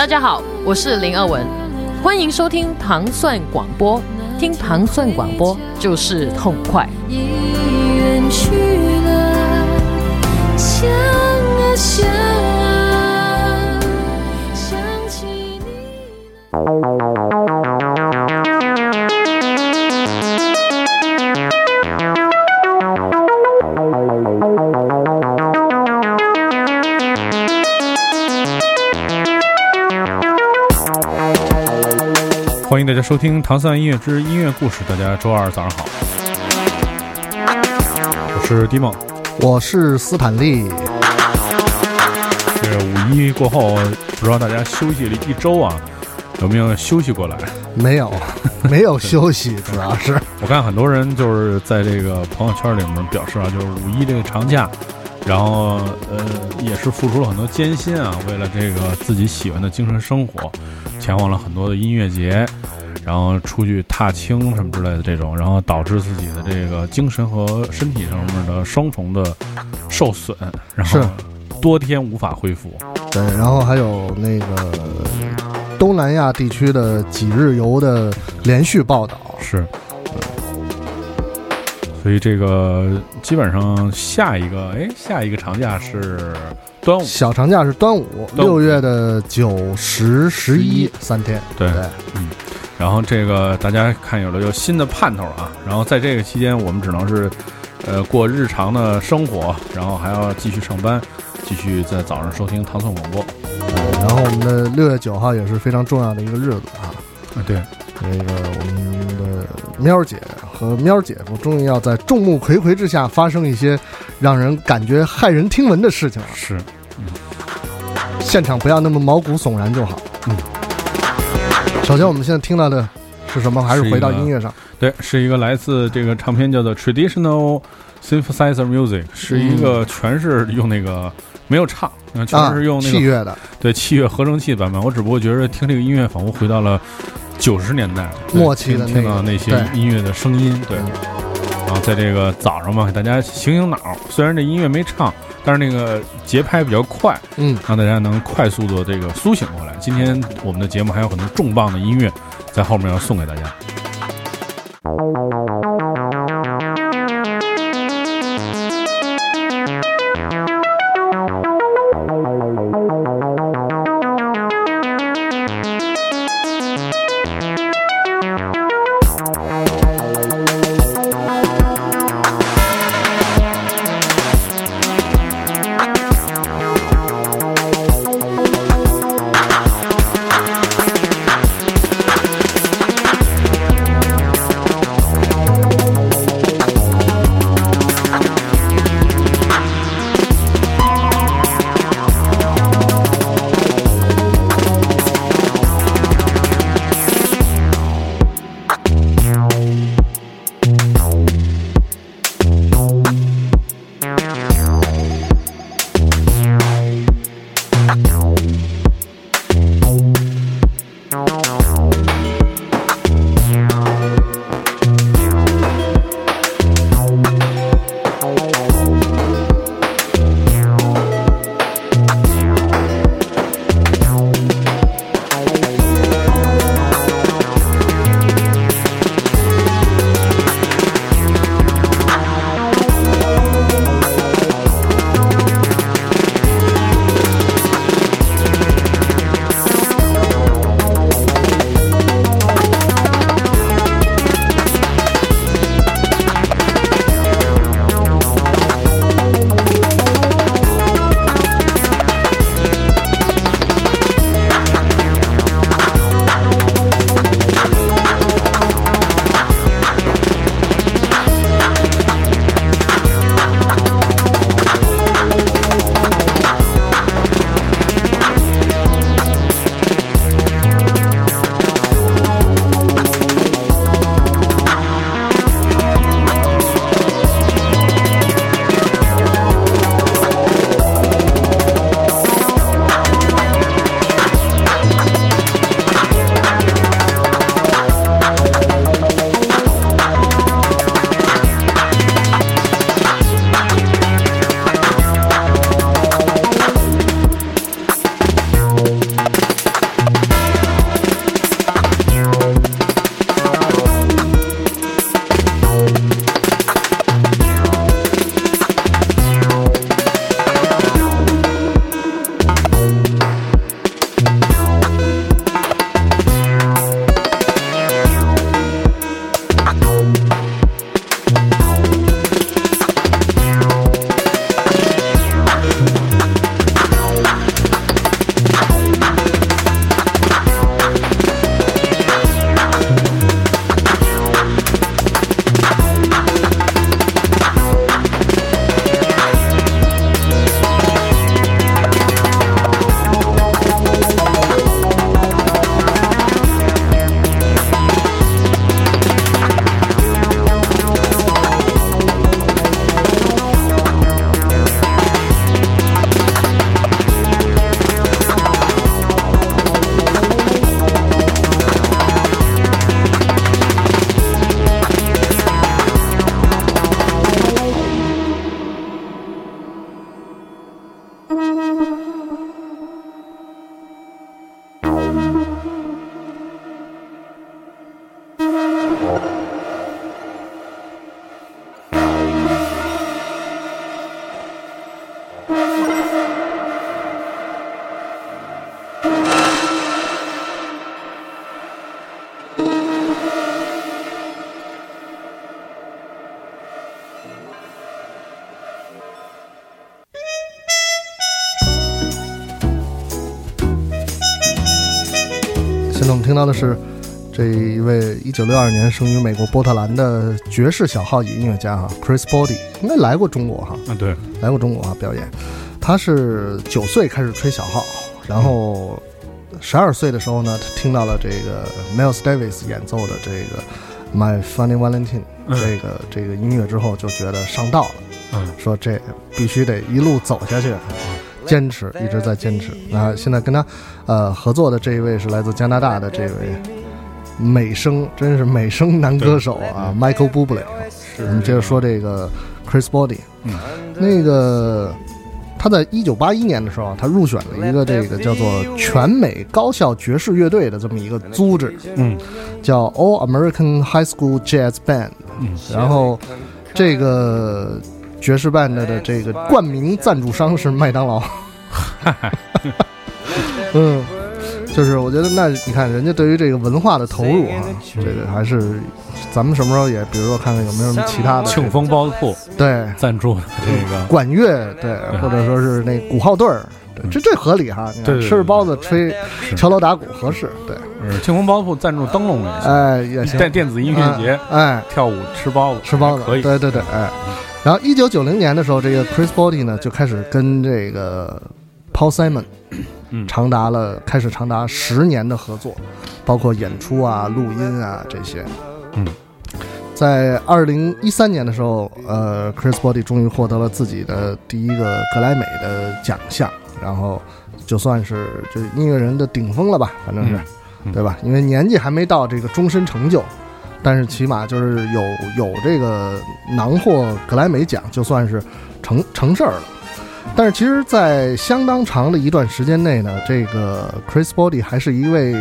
大家好，我是林二文，欢迎收听糖蒜广播。听糖蒜广播就是痛快。已远去了，想啊想家收听《唐三音乐之音乐故事》。大家周二早上好，我是迪梦。我是斯坦利，这个五一过后，不知道大家休息了一周啊，有没有休息过来？没有 没有休息，主要是我看很多人就是在这个朋友圈里面表示啊，就是五一这个长假，然后呃也是付出了很多艰辛啊，为了这个自己喜欢的精神生活，前往了很多的音乐节，然后出去踏青什么之类的这种，然后导致自己的这个精神和身体上面的双重的受损，然后是。多天无法恢复。对，然后还有那个东南亚地区的几日游的连续报道，是，所以这个基本上下一个，哎，下一个长假是端午，小长假是端午，六月的九、十、十一三天，对。对，然后这个大家看有了有新的盼头啊，然后在这个期间，我们只能是，呃，过日常的生活，然后还要继续上班，继续在早上收听糖蒜广播。呃然后我们的六月九号也是非常重要的一个日子啊，啊，对，那个我们的喵姐和喵姐夫终于要在众目睽睽之下发生一些让人感觉骇人听闻的事情了。是，现场不要那么毛骨悚然就好。嗯，首先我们现在听到的是什么？还是回到音乐上？对，是一个来自这个唱片叫做 Traditional Synthesizer Music，是一个全是用那个没有唱，呃全啊，是用那个器乐的，对器乐合成器版本，我只不过觉得听这个音乐仿佛回到了九十年代对末期的那个到那些音乐的声音，对。嗯然后在这个早上嘛，给大家醒醒脑。虽然这音乐没唱，但是那个节拍比较快，嗯，让大家能快速的这个苏醒过来。今天我们的节目还有很多重磅的音乐在后面要送给大家。到的是这一位一九六二年生于美国波特兰的爵士小号音乐家哈，Chris Body，应该来过中国哈，啊，对，来过中国啊表演。他是九岁开始吹小号，然后十二岁的时候呢，他听到了这个 Miles Davis 演奏的这个 My Funny Valentine 嗯这个这个音乐之后，就觉得上道了。嗯说这必须得一路走下去，坚持一直在坚持。那现在跟他呃合作的这一位是来自加拿大的这位美声，真是美声男歌手啊，Michael Bublé。我们接着说这个 Chris Body，嗯，那个他在一九八一年的时候啊，他入选了一个这个叫做全美高校爵士乐队的这么一个组织，嗯。叫 All American High School Jazz Band。嗯。然后这个爵士 band 的这个冠名赞助商是麦当劳。嗯，就是我觉得那你看人家对于这个文化的投入啊，这个还是咱们什么时候也，比如说看看有没有什么其他的庆丰包子铺对赞助这个，管乐对，或者说是那鼓号队儿。对，这这合理哈！你看对对对吃着包子吹敲锣打鼓合适，对，呃庆丰包子铺赞助灯笼也行，哎也行。电电子音乐节哎，跳舞吃包子吃包子，可以，对对对，哎。然后一九九零年的时候，这个 Chris Body 呢就开始跟这个 Paul Simon 嗯 长达了开始长达十年的合作，包括演出啊、录音啊这些。嗯，在二零一三年的时候，呃，Chris Body 终于获得了自己的第一个格莱美的奖项，然后就算是就音乐人的顶峰了吧，反正是，嗯嗯对吧？因为年纪还没到这个终身成就，但是起码就是有有这个囊获格莱美奖，就算是成成事儿了。但是其实，在相当长的一段时间内呢，这个 Chris Body 还是一位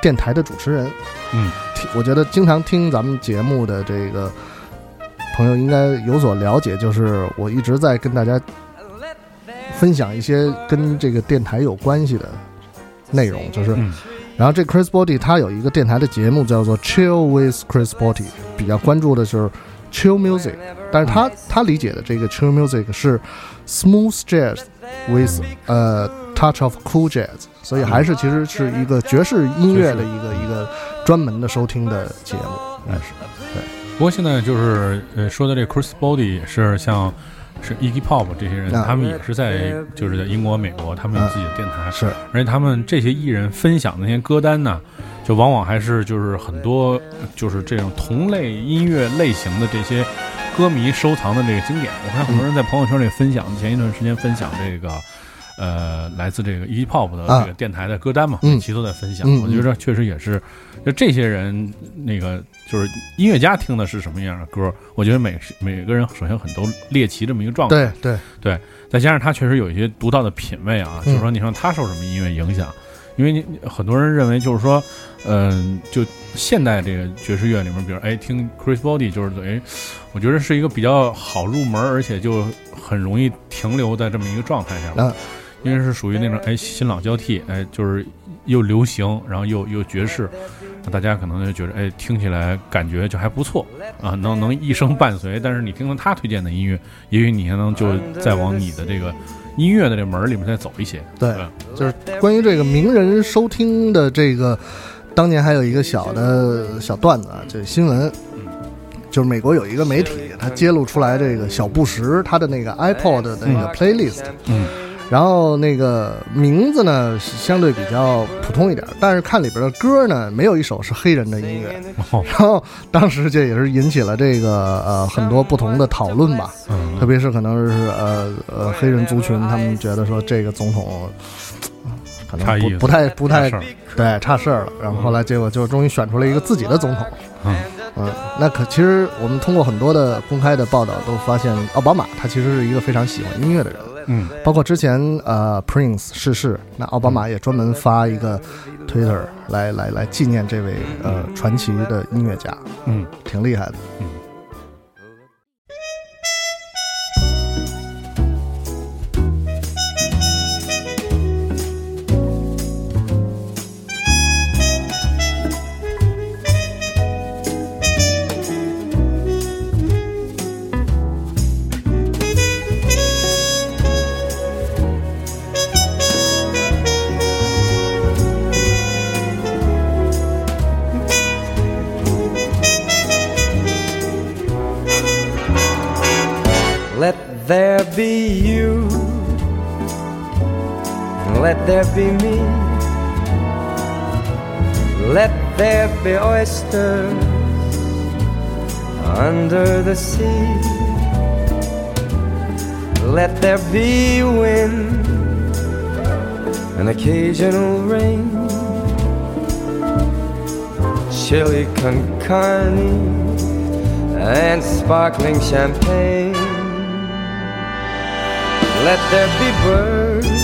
电台的主持人。嗯，我觉得经常听咱们节目的这个朋友应该有所了解，就是我一直在跟大家分享一些跟这个电台有关系的内容，就是嗯然后这 Chris Body 他有一个电台的节目叫做 Chill with Chris Body，比较关注的是 Chill Music，但是他他理解的这个 Chill Music 是 Smooth Jazz with 呃 Touch of Cool Jazz，所以还是其实是一个爵士音乐的一个一个专门的收听的节目，应该是不过现在就是呃说的这 Chris Body 也是像是 Iggy Pop 这些人，啊他们也是在就是在英国、美国，他们有自己的电台，是而且他们这些艺人分享的那些歌单呢，就往往还是就是很多就是这种同类音乐类型的这些歌迷收藏的这个经典。我看很多人在朋友圈里分享，前一段时间分享这个。呃，来自这个 Iggy Pop 的这个电台的歌单嘛，嗯每期都在分享。嗯我觉得确实也是，就这些人那个就是音乐家听的是什么样的歌，我觉得每每个人首先很都猎奇这么一个状态。对对对再加上他确实有一些独到的品味啊，嗯就是说，你说他受什么音乐影响？因为你很多人认为就是说，嗯、就现代这个爵士乐里面，比如哎听 Chris Body，就是哎，我觉得是一个比较好入门，而且就很容易停留在这么一个状态下。嗯因为是属于那种哎新老交替，哎就是又流行，然后又又爵士，大家可能就觉得哎听起来感觉就还不错啊，能能一生伴随。但是你听了他推荐的音乐，也许你还能就再往你的这个音乐的这门儿里面再走一些。对吧就是关于这个名人收听的这个，当年还有一个小的小段子啊，这新闻，就是美国有一个媒体，他揭露出来这个小布什他的那个 iPod 的那个 playlist，嗯然后那个名字呢相对比较普通一点，但是看里边的歌呢，没有一首是黑人的音乐。哦。然后当时这也是引起了这个呃很多不同的讨论吧，嗯。特别是可能是呃呃黑人族群，他们觉得说这个总统。呃可能不不太不太对差事儿了，然后后来结果就终于选出了一个自己的总统，嗯。嗯，那可其实我们通过很多的公开的报道都发现，奥巴马他其实是一个非常喜欢音乐的人，嗯包括之前呃 Prince 逝世，那奥巴马也专门发一个 Twitter 来来来纪念这位呃传奇的音乐家，嗯挺厉害的。嗯。There be me. Let there be oysters under the sea. Let there be wind and occasional rain. Chili con carne and sparkling champagne. Let there be birds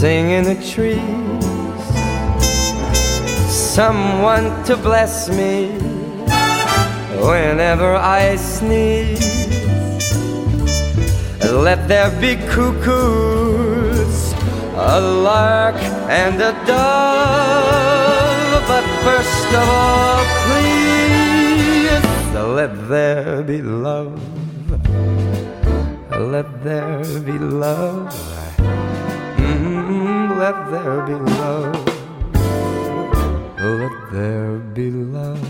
sing in the trees. Someone to bless me whenever I sneeze. Let there be cuckoos, a lark, and a dove. But first of all, please, let there be love. Let there be love. Let there be love. Oh, let there be love.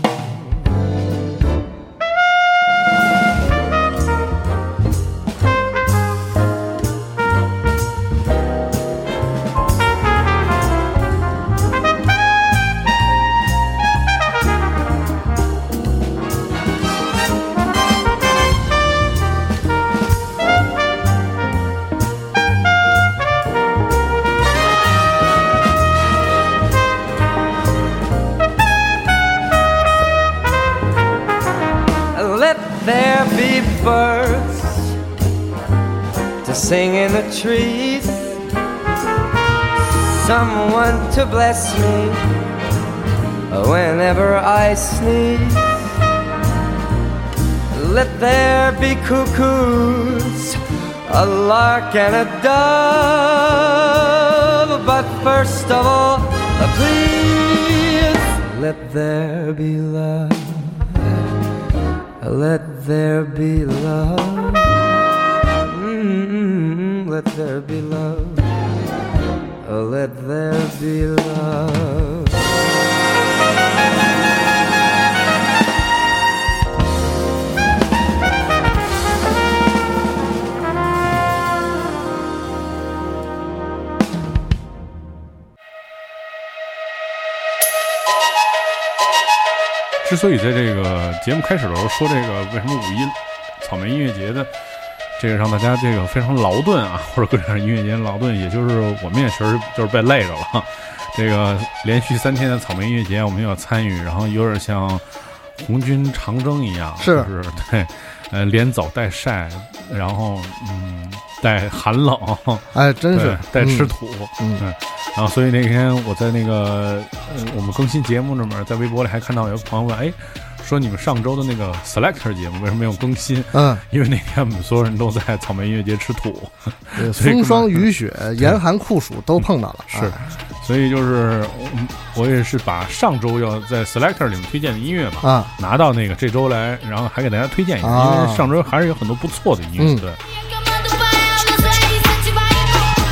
To sing in the trees. Someone to bless me whenever I sneeze. Let there be cuckoos, a lark and a dove. But first of all, please let there be love. Let there be love. Let there be love. Let there be love. 之所以在这个节目开始的时候说这个为什么五一草莓音乐节的这个让大家这个非常劳顿啊，或者各种音乐节劳顿，也就是我们也确实就是被累着了。这个连续三天的草莓音乐节，我们也要参与，然后有点像红军长征一样，是。就是对，呃，连走带晒，然后嗯，带寒冷，哎，真是，带吃嗯。土，嗯。嗯，然后所以那天我在那个呃我们更新节目那边，在微博里还看到有朋友问，哎，说你们上周的那个 Selector 节目为什么没有更新？嗯，因为那天我们所有人都在草莓音乐节吃土，对 风霜雨雪、严寒酷暑都碰到了，是。哎所以就是我我也是把上周要在 Selector 里面推荐的音乐嘛，啊，拿到那个这周来，然后还给大家推荐一下，啊。因为上周还是有很多不错的音乐，嗯对。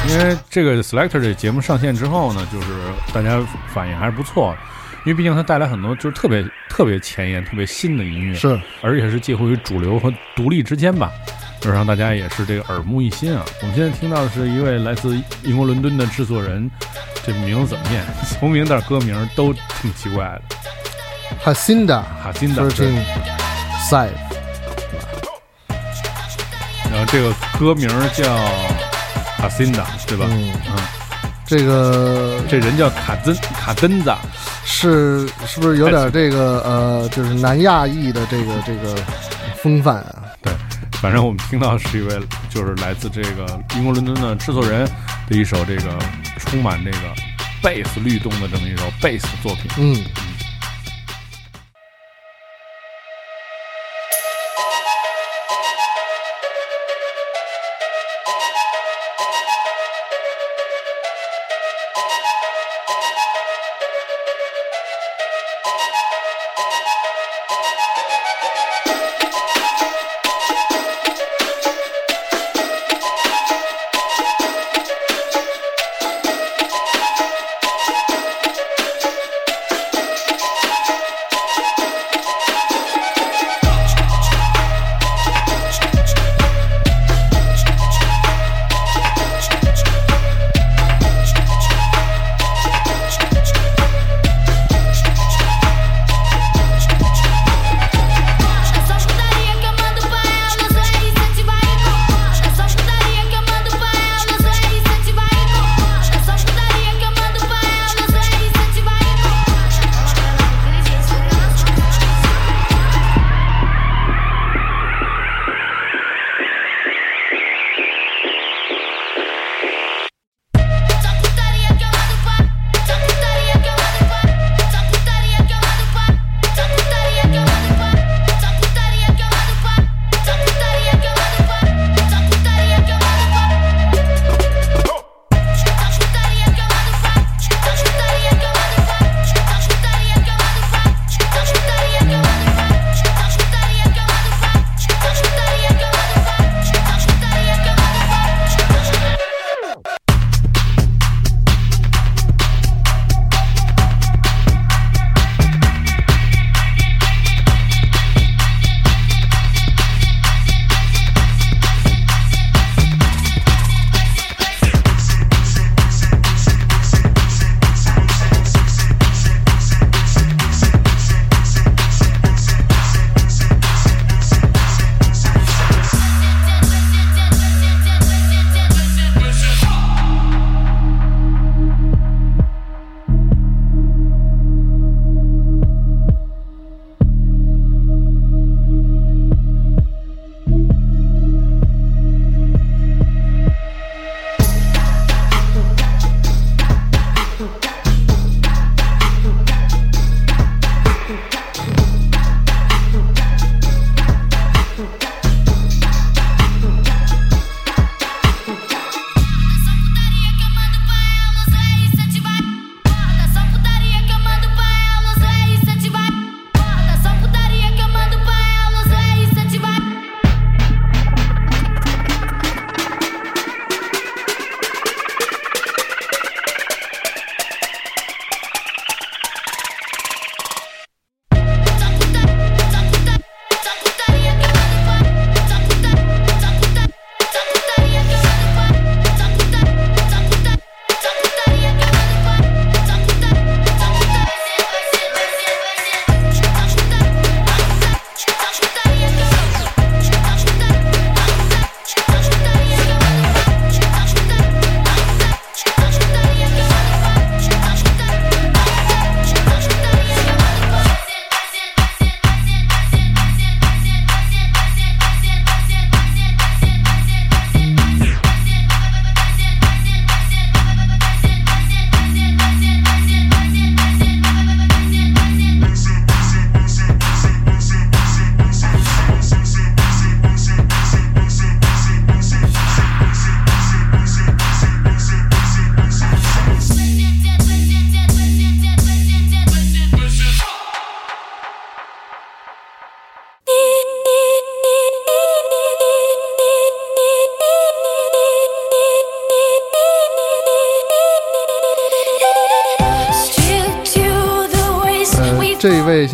因为这个 Selector 这节目上线之后呢，就是大家反应还是不错的，因为毕竟它带来很多就是特别特别前沿、特别新的音乐，是而且是介乎于主流和独立之间吧，就是让大家也是这个耳目一新啊。我们现在听到的是一位来自英国伦敦的制作人，这名字怎么念？从名到歌名都挺奇怪的，哈辛达哈辛的。Thirteen Side，然后这个歌名叫卡辛达，对吧？嗯嗯，这个这人叫卡真卡真子，是是不是有点这个呃，就是南亚裔的这个这个风范啊？对，反正我们听到是一位就是来自这个英国伦敦的制作人的一首这个充满这个贝斯律动的这么一首贝斯作品。嗯，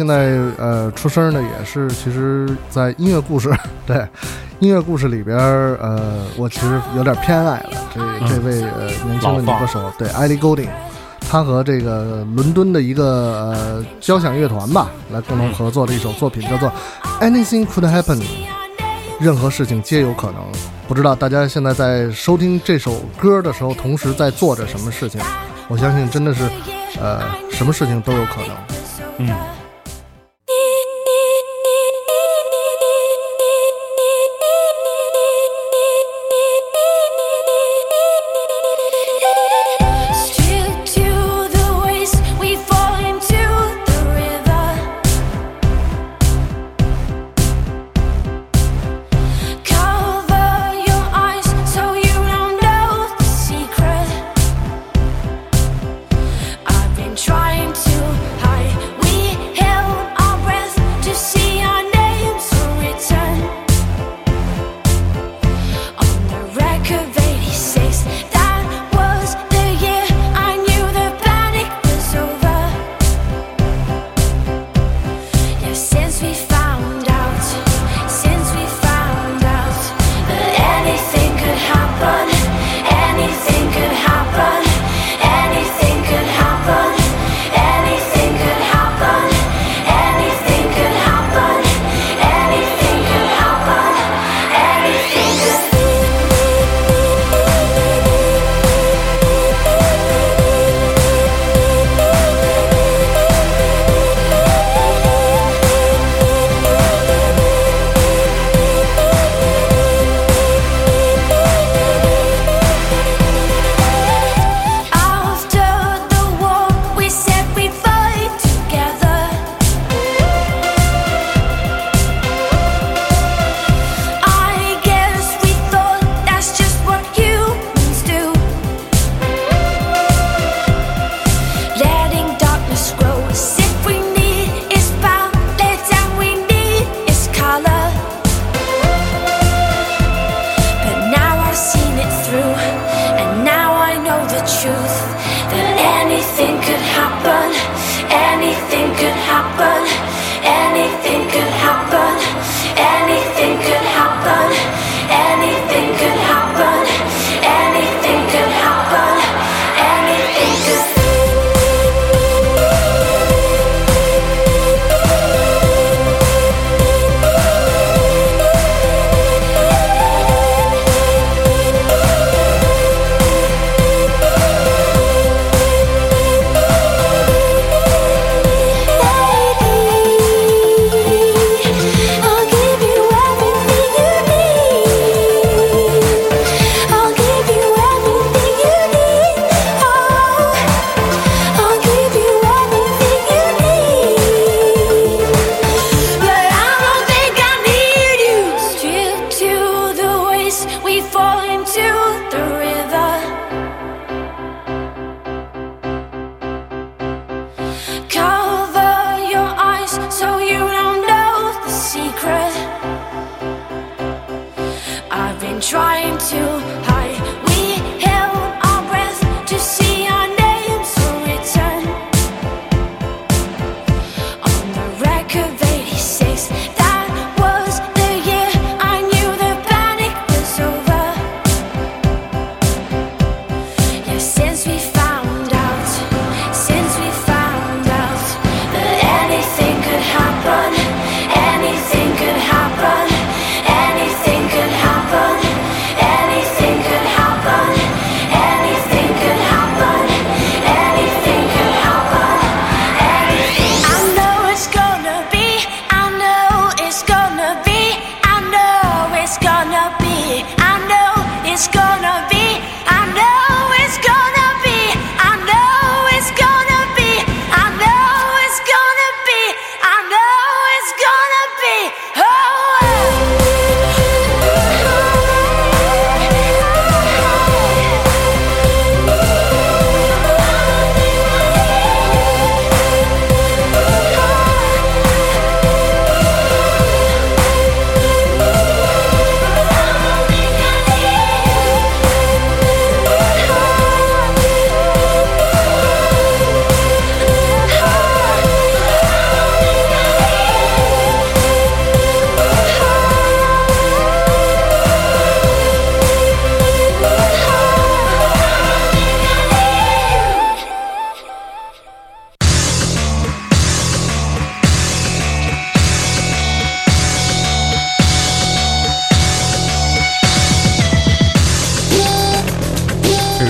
现在呃出声的也是，其实，在音乐故事 对音乐故事里边儿，呃，我其实有点偏爱了这这位呃年轻的女歌手，对艾莉·高丁，她和这个伦敦的一个呃交响乐团吧，来共同合作的一首作品叫做《Anything Could Happen》，任何事情皆有可能。不知道大家现在在收听这首歌的时候，同时在做着什么事情？我相信真的是，呃，什么事情都有可能。嗯，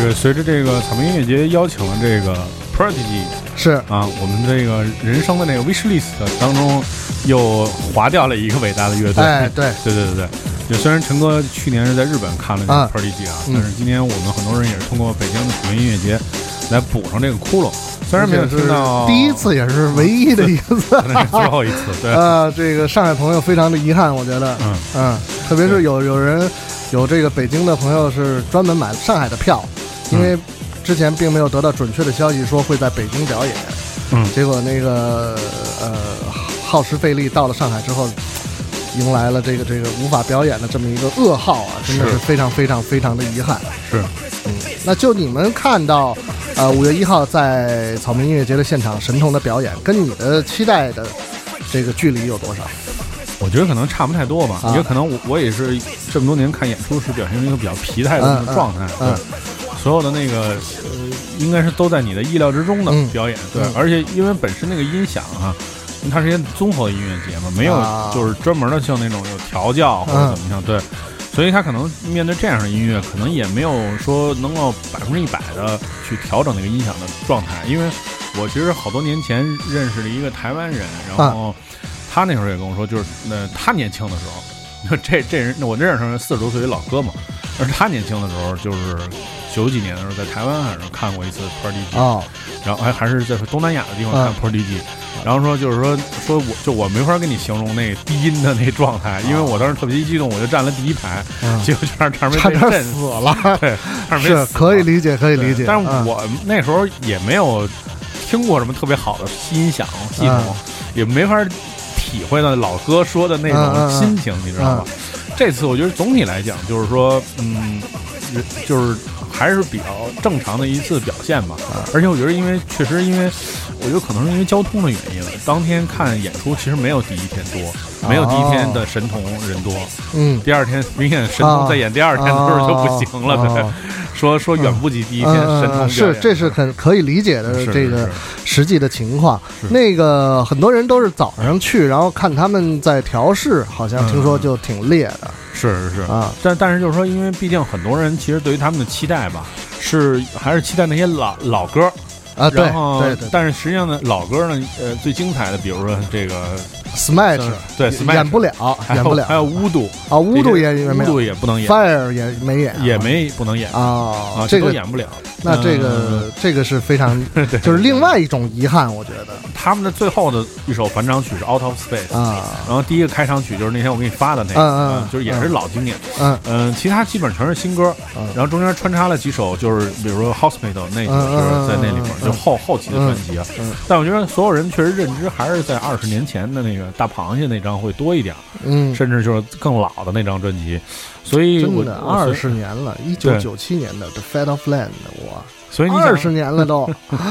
个随着这个草莓音乐节邀请了这个 Prodigy 是。啊，我们这个人生的那个 wish list 当中又划掉了一个伟大的乐队。哎，对，对对对对，就虽然陈哥去年是在日本看了这啊个 Prodigy 啊，嗯。但是今年我们很多人也是通过北京的草莓音乐节来补上这个窟窿。虽然没有听到第一，次，也是唯一的一次。最后一次，对，啊，这个上海朋友非常的遗憾，我觉得，嗯。嗯，特别是有有人有这个北京的朋友是专门买上海的票，因为之前并没有得到准确的消息说会在北京表演，嗯。结果那个呃耗时费力到了上海之后，迎来了这个这个无法表演的这么一个噩耗啊，真的是。是非常非常非常的遗憾。是。嗯那就你们看到，呃，五月一号在草莓音乐节的现场神童的表演，跟你的期待的这个距离有多少？我觉得可能差不太多吧，啊。也可能我我也是这么多年看演出是表现出一个比较疲态的那种状态，嗯。嗯。对，所有的那个呃应该是都在你的意料之中的嗯。表演，对嗯，而且因为本身那个音响啊。因为它是一个综合的音乐节嘛，没有啊。就是专门的像那种有调教或者怎么样，对，所以他可能面对这样的音乐，可能也没有说能够百分之一百的去调整那个音响的状态。因为我其实好多年前认识了一个台湾人，然后他那时候也跟我说，就是那他年轻的时候，这这人我认识是四十多岁一老哥嘛，而他年轻的时候就是九几年的时候在台湾还是看过一次 Prodigy，、哦，然后还还是在东南亚的地方嗯看 Prodigy，、然后说就是说说我就我没法跟你形容那低音的那状态，因为我当时特别激动，我就站了第一排，嗯结果就让差点差点被震死。了，对，差点没是死可以理解，可以理解。但是嗯我那时候也没有听过什么特别好的音响系统，嗯也没法体会到老哥说的那种心情，你知道吗？这次我觉得总体来讲，就是说，嗯，就是还是比较正常的一次表现吧。嗯而且我觉得，因为确实，因为我觉得可能是因为交通的原因，当天看演出其实没有第一天多，没有第一天的神童人多。嗯，第二天明显神童在演第二天的时候就不行了，说说远不及第一天嗯神童是，这是很可以理解的是这个实际的情况。是那个很多人都是早上去，然后看他们在调试，好像听说嗯就挺烈的是是是。啊。但但是就是说，因为毕竟很多人其实对于他们的期待吧，是还是期待那些老老歌，啊，对然后对对但是实际上呢，老歌呢，呃，最精彩的，比如说这个，Smash 对演 Smash，演不了，演不了。还有巫毒，啊，巫毒这些也也没有。巫毒也不能演，，Fire 也没演，也没不能演。啊啊，，这个都演不了。那这嗯。个这个是非常 就是另外一种遗憾，我觉得。他们的最后的一首返场曲是《Out of Space》，啊，然后第一个开场曲就是那天我给你发的那个，嗯就是也是老经典。嗯嗯，其他基本全是新歌，嗯。然后中间穿插了几首，就是比如说《Hospital》那首嗯嗯是在那里面，嗯嗯就后后期的专辑啊嗯嗯。但我觉得所有人确实认知还是在二十年前的那个大螃蟹那张会多一点，嗯，甚至就是更老的那张专辑。所以我真的二，十年了，一九九七年的《The Fat of Land》，我，所以你想二十，年了都，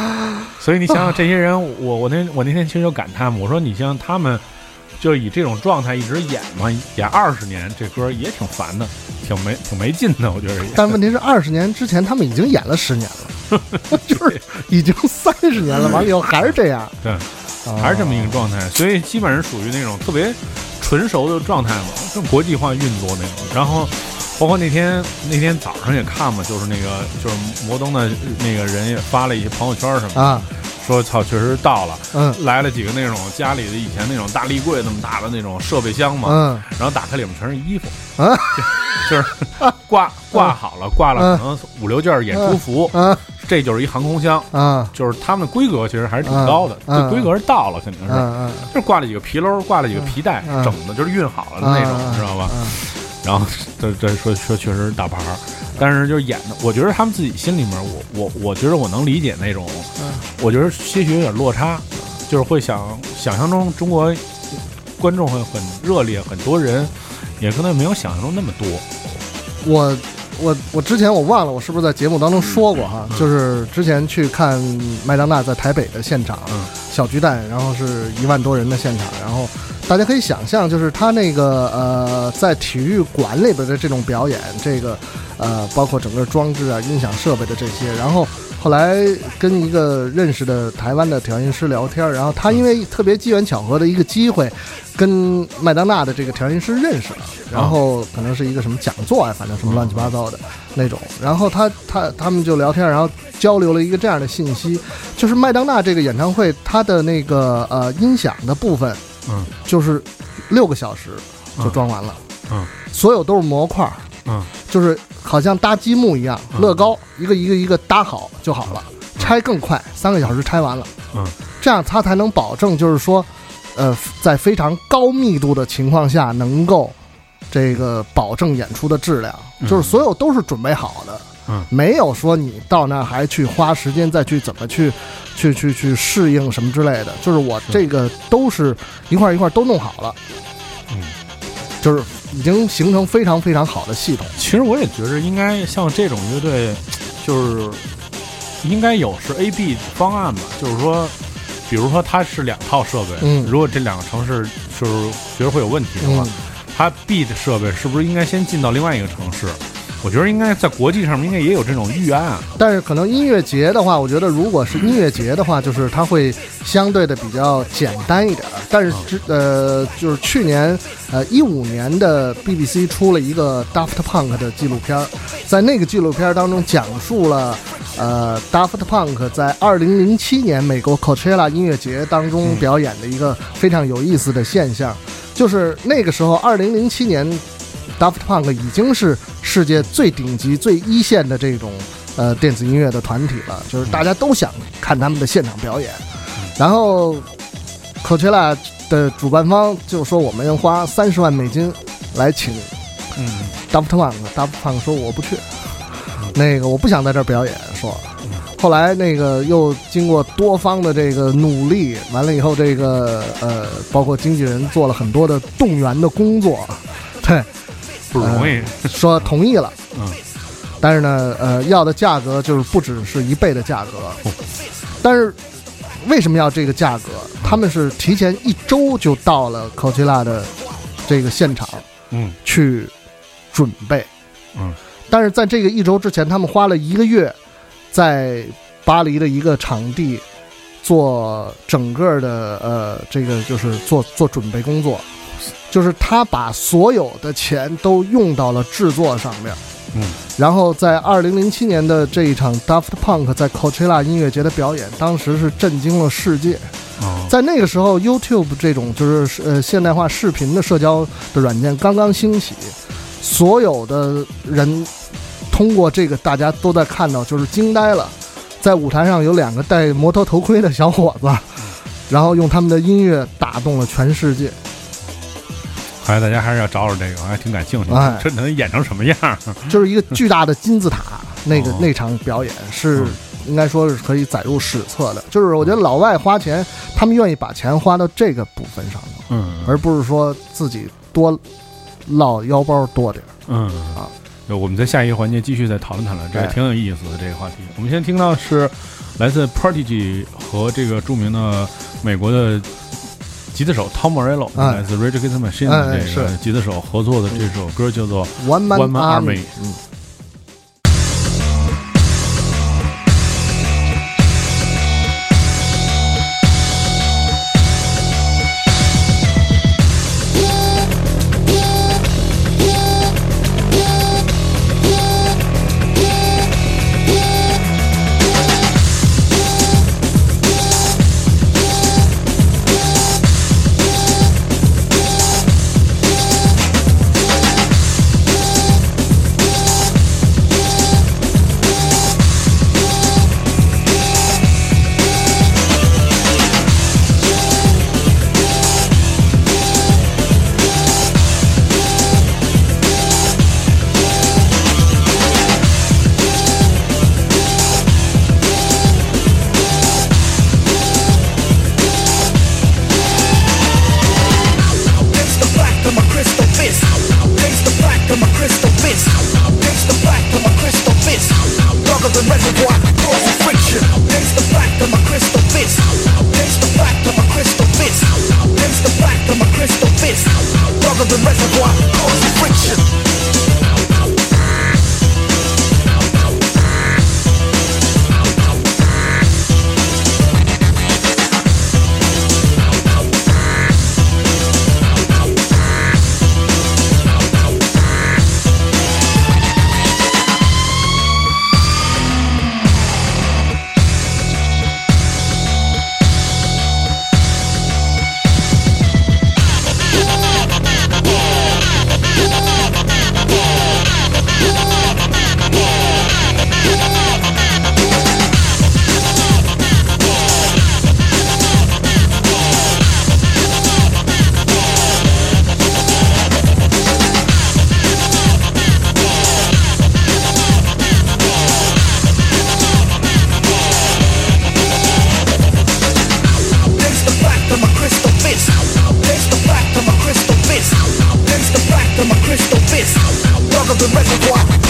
所以你想想 这些人，我我那我那天其实就感叹，我说你像他们。就以这种状态一直演嘛，演二十年，这歌也挺烦的，挺没挺没劲的，我觉得。但问题是二十年之前他们已经演了十年了，就是已经三十年了，完了以后还是这样，对，啊还是这么一个状态，所以基本上属于那种特别纯熟的状态嘛，更国际化运作那种。然后，包括那天那天早上也看嘛，就是那个就是摩登的那个人也发了一些朋友圈什么的，啊，说操，确实到了，嗯来了几个那种家里的以前那种大立柜那么大的那种设备箱嘛，嗯然后打开里面全是衣服，啊 就就是挂挂好了，挂了可能五六件演出服，嗯这就是一航空箱。啊就是他们的规格其实还是挺高的，这规格是到了肯定是，嗯就是挂了几个皮褛，挂了几个皮带，嗯整的就是熨好了的那种，嗯知道吧？嗯然后 这这说说确实是大牌儿，但是就是演的，我觉得他们自己心里面，我我我觉得我能理解那种，嗯我觉得些许有点落差，就是会想想象中中国观众会很热烈，很多人也可能没有想象中那么多。我我我之前我忘了我是不是在节目当中说过哈，嗯就是之前去看麦当娜在台北的现场，嗯。小巨蛋，然后是一万多人的现场，然后大家可以想象，就是他那个呃在体育馆里边的这种表演，这个呃包括整个装置啊、音响设备的这些，然后后来跟一个认识的台湾的调音师聊天，然后他因为特别机缘巧合的一个机会，跟麦当娜的这个调音师认识了，然后可能是一个什么讲座啊，反正什么乱七八糟的那种。然后他他他们就聊天，然后交流了一个这样的信息，就是麦当娜这个演唱会，它的那个呃音响的部分，嗯，就是六个小时就装完了，嗯，所有都是模块，嗯，就是好像搭积木一样，嗯。乐高一个一个一个搭好就好了，拆更快，三个小时拆完了，嗯，这样它才能保证就是说，呃，在非常高密度的情况下能够这个保证演出的质量，嗯。就是所有都是准备好的，嗯。没有说你到那儿还去花时间再去怎么去去去去适应什么之类的，就是我这个都是一块一块都弄好了，嗯，就是已经形成非常非常好的系统。其实我也觉得应该像这种乐队，就是应该有是 A B 方案吧，就是说，比如说它是两套设备，嗯如果这两个城市就是觉得会有问题的话，嗯它 B 的设备是不是应该先进到另外一个城市？我觉得应该在国际上面应该也有这种预案啊。但是可能音乐节的话，我觉得如果是音乐节的话，就是它会相对的比较简单一点。但是之呃，就是去年呃一五年的 BBC 出了一个 Daft Punk 的纪录片，在那个纪录片当中讲述了呃 Daft Punk 在二零零七年美国 Coachella 音乐节当中表演的一个非常有意思的现象，就是那个时候二零零七年 Daft Punk 已经是世界最顶级、最一线的这种呃电子音乐的团体了，就是大家都想看他们的现场表演。然后 Coachella 的主办方就说我们要花三十万美金来请嗯。Daft Punk，Daft Punk 说我不去，那个我不想在这儿表演，说。后来那个又经过多方的这个努力，完了以后，这个呃，包括经纪人做了很多的动员的工作，对，不容易。说同意了，嗯，但是呢，呃，要的价格就是不只是一倍的价格，哦。但是为什么要这个价格？他们是提前一周就到了 Coachella 的这个现场嗯。去准备，嗯，但是在这个一周之前，他们花了一个月在巴黎的一个场地做整个的呃，这个就是做做准备工作，就是他把所有的钱都用到了制作上面。嗯，然后在二零零七年的这一场 Daft Punk 在 Coachella 音乐节的表演，当时是震惊了世界。哦在那个时候，YouTube 这种就是呃现代化视频的社交的软件刚刚兴起，所有的人通过这个，大家都在看到，就是惊呆了。在舞台上有两个戴摩托头盔的小伙子，然后用他们的音乐打动了全世界。看来大家还是要找找这个，我还挺感兴趣哎。这能演成什么样？就是一个巨大的金字塔，那个哦那场表演是嗯应该说是可以载入史册的。就是我觉得老外花钱，他们愿意把钱花到这个部分上头，嗯而不是说自己多落腰包多点儿。嗯啊。呃我们在下一个环节继续再讨论讨论，这个哎挺有意思的这个话题。我们先听到是来自 Prodigy 和这个著名的美国的吉他手 Tom Morello，、哎来自 Rage Against the Machine 这个吉他手合作的这首歌叫做 One Man, One Man Army 嗯。the reservoir.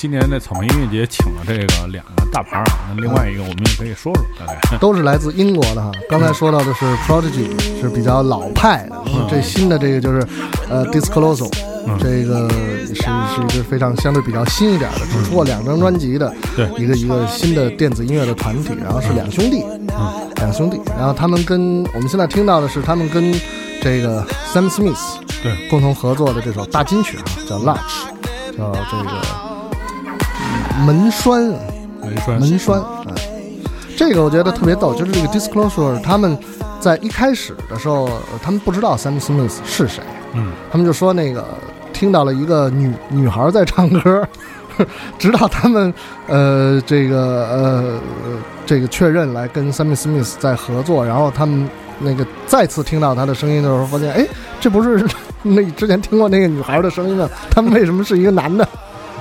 今年的草莓音乐节请了这个两个大牌儿啊，那另外一个我们也可以说说，大概。都是来自英国的哈。刚才说到的是 Prodigy，是比较老派的，这新的这个就是呃 Disclosure，这个是是一个非常相对比较新一点的，只出过两张专辑的对。一个一个新的电子音乐的团体，然后是两兄弟，两兄弟，然后他们跟我们现在听到的是他们跟这个 Sam Smith 对。共同合作的这首大金曲啊，叫 Lunch，叫这个嗯门栓。门栓门栓，嗯，这个我觉得特别逗，就是这个 Disclosure 他们在一开始的时候，呃他们不知道 Sam Smith 是谁，嗯，他们就说那个听到了一个女女孩在唱歌，直到他们呃这个呃这个确认来跟 Sam Smith 在合作，然后他们那个再次听到他的声音的时候，发现哎，这不是 那之前听过那个女孩的声音吗？他们为什么是一个男的？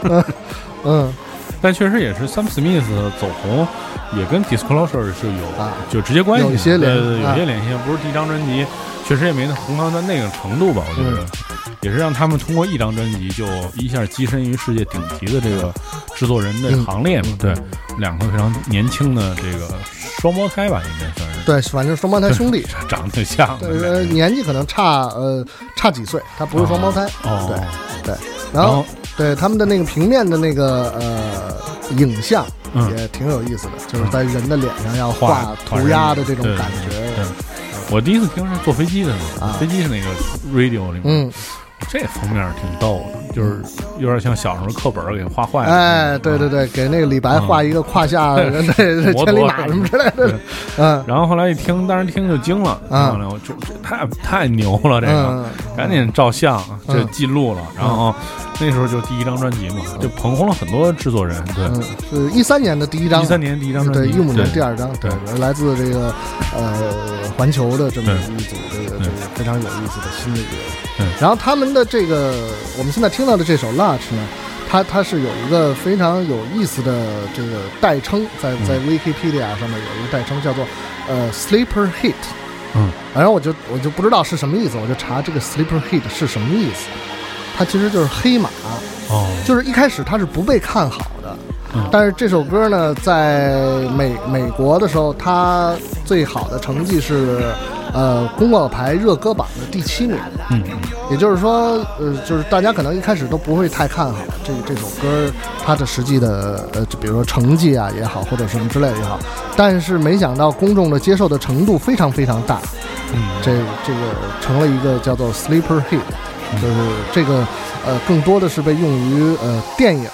嗯 嗯。但确实也是 Sam Smith 走红，也跟 Disclosure 是有啊。就直接关系的，有些联系，不是第一张专辑，确实也没红到那那个程度吧，我觉得，也是让他们通过一张专辑就一下跻身于世界顶级的这个制作人的行列嘛，对，两个非常年轻的这个双胞胎吧，应该算是，对，反正双胞胎兄弟，长得挺像的，对，呃，年纪可能差呃差几岁，他不是双胞胎，哦，对对，然后对他们的那个平面的那个呃影像嗯。也挺有意思的，就是在人的脸上要画画涂鸦的这种感觉，对我第一次听是坐飞机的时候，啊。飞机是那个 radio 里面，嗯，这封面挺逗的，就是有点像小时候课本给画坏了。哎，对对对，给那个李白画一个胯下 对对摩托千里马什么之类的，嗯。然后后来一听，当时听就惊了，啊后来我这这太太牛了，这个嗯，赶紧照相，这嗯记录了。然后那时候就第一张专辑嘛，就捧红了很多制作人。对，嗯，是一三年的第一张，一三年第一张专对，辑，一五年第二张，对来自这个呃环球的这么一组这个这个非常有意思的新的乐对。然后他们的这个我们现在听到的这首《Lush》呢，它它是有一个非常有意思的这个代称，在在嗯 Wikipedia 上面有一个代称叫做呃 Sleeper Hit。嗯，然后我就我就不知道是什么意思，我就查这个 Sleeper Hit 是什么意思。它其实就是黑马，哦，就是一开始它是不被看好的，嗯但是这首歌呢，在美美国的时候，它最好的成绩是，呃，公告牌热歌榜的第七名。嗯，也就是说，呃，就是大家可能一开始都不会太看好这这首歌它的实际的，呃，就比如说成绩啊也好，或者什么之类的也好，但是没想到公众的接受的程度非常非常大，嗯，这这个成了一个叫做 sleeper hit，就是这个呃更多的是被用于呃电影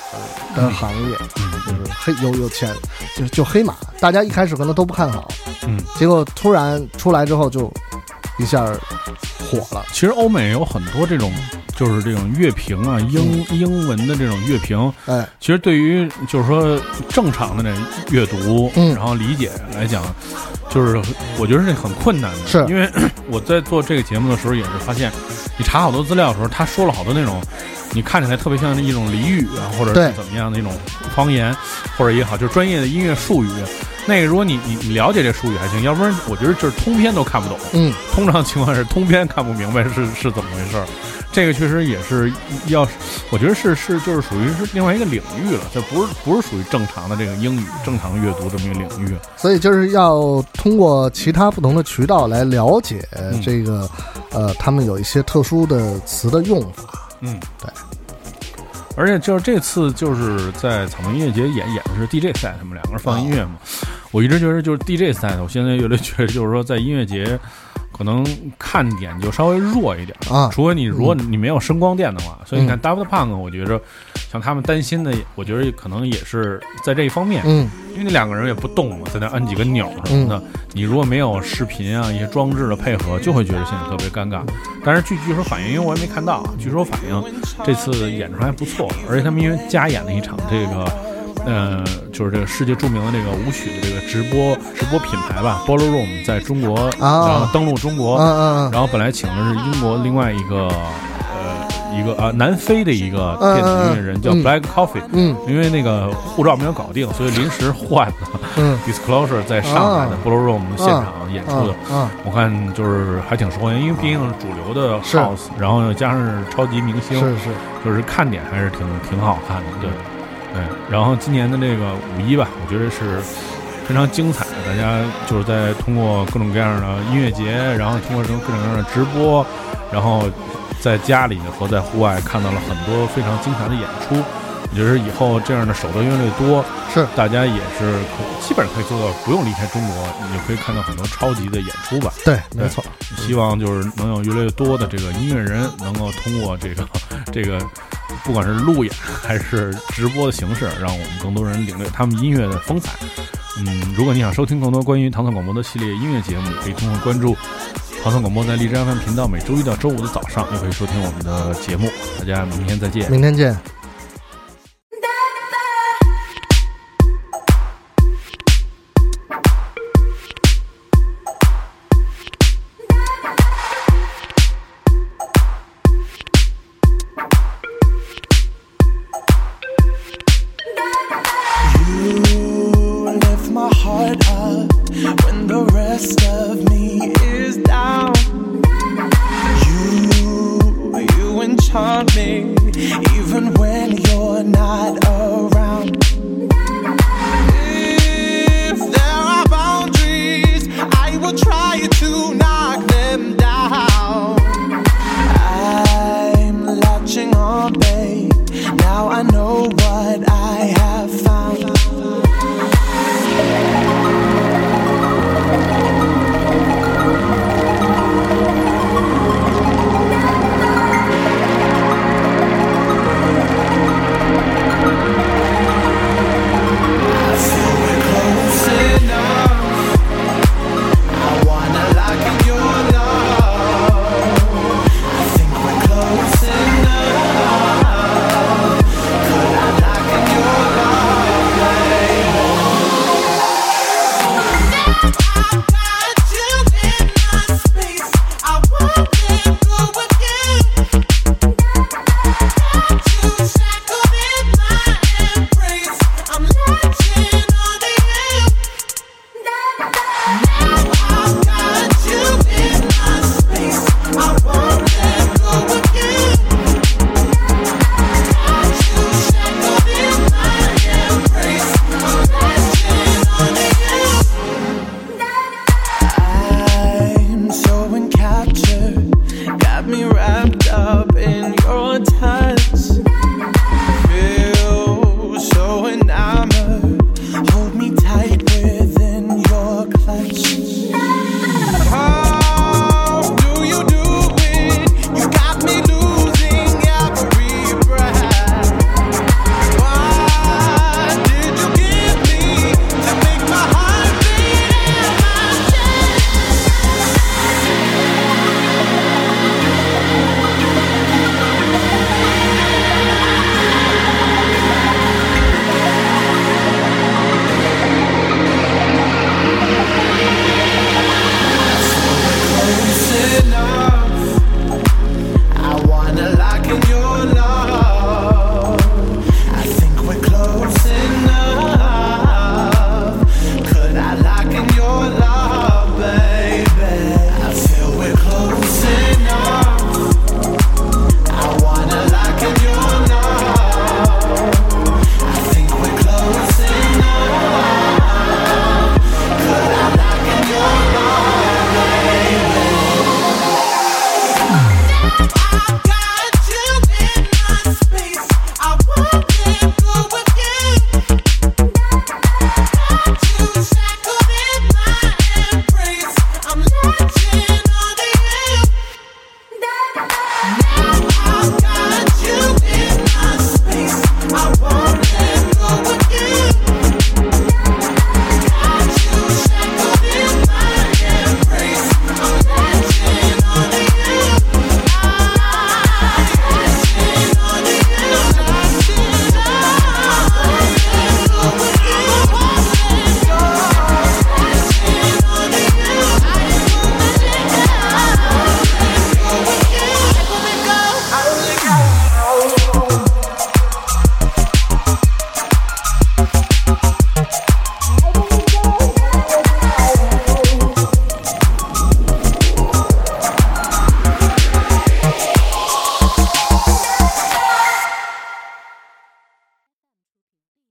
的行业，就是黑有有钱就就黑马，大家一开始可能都不看好，嗯，结果突然出来之后就一下火了，其实欧美有很多这种，就是这种乐评啊，英英文的这种乐评，哎，其实对于就是说正常的这阅读，嗯然后理解来讲，就是我觉得是很困难的。是因为 我在做这个节目的时候，也是发现，你查好多资料的时候，他说了好多那种，你看起来特别像一种俚语啊，或者是怎么样的一种方言，或者也好，就是专业的音乐术语。那个，如果你你你了解这术语还行，要不然我觉得就是通篇都看不懂。嗯，通常情况是通篇看不明白是是怎么回事儿。这个确实也是要，我觉得是是就是属于是另外一个领域了，这不是不是属于正常的这个英语正常阅读这么一个领域。所以就是要通过其他不同的渠道来了解这个、呃，他们有一些特殊的词的用法。嗯，对。而且就是这次就是在草莓音乐节演演的是 DJ set，他们两个人放音乐嘛。我一直觉得就是 DJ set，我现在越来越觉得就是说在音乐节。可能看点就稍微弱一点。啊。除非你如果你没有声光电的话，所以你看 Daft Punk，我觉着像他们担心的，我觉得可能也是在这一方面，嗯。因为那两个人也不动嘛，在那摁几个钮什么的，你如果没有视频啊一些装置的配合，就会觉得现在特别尴尬。但是据据说反应，因为我也没看到，据说反应这次演出还不错，而且他们因为加演了一场这个。呃，就是这个世界著名的这个舞曲的这个直播直播品牌吧 b o l l Room 在中国，啊然后登陆中国，嗯嗯嗯。然后本来请的是英国另外一个呃一个啊南非的一个电子音乐人叫嗯。嗯 Black Coffee，嗯。因为那个护照没有搞定，所以临时换的嗯。Disclosure 在上海的啊 Ballroom 现场演出的。嗯我看就是还挺受欢迎，因为毕竟是主流的 house，然后又加上是超级明星，是是。就是看点还是挺挺好看的，对，对。然后今年的这个五一吧，我觉得是非常精彩的，大家就是在通过各种各样的音乐节，然后通过各种各样的直播，然后在家里和在户外看到了很多非常精彩的演出。我觉得以后这样的手段越来越多，是大家也是可基本上可以做到不用离开中国，你就可以看到很多超级的演出吧。对，没错，希望就是能有越来越多的这个音乐人能够通过这个这个，不管是路演还是直播的形式，让我们更多人领略他们音乐的风采。嗯，如果你想收听更多关于唐宋广播的系列音乐节目，可以通过关注唐宋广播在荔枝 FM 频道，每周一到周五的早上也可以收听我们的节目。大家明天再见。明天见。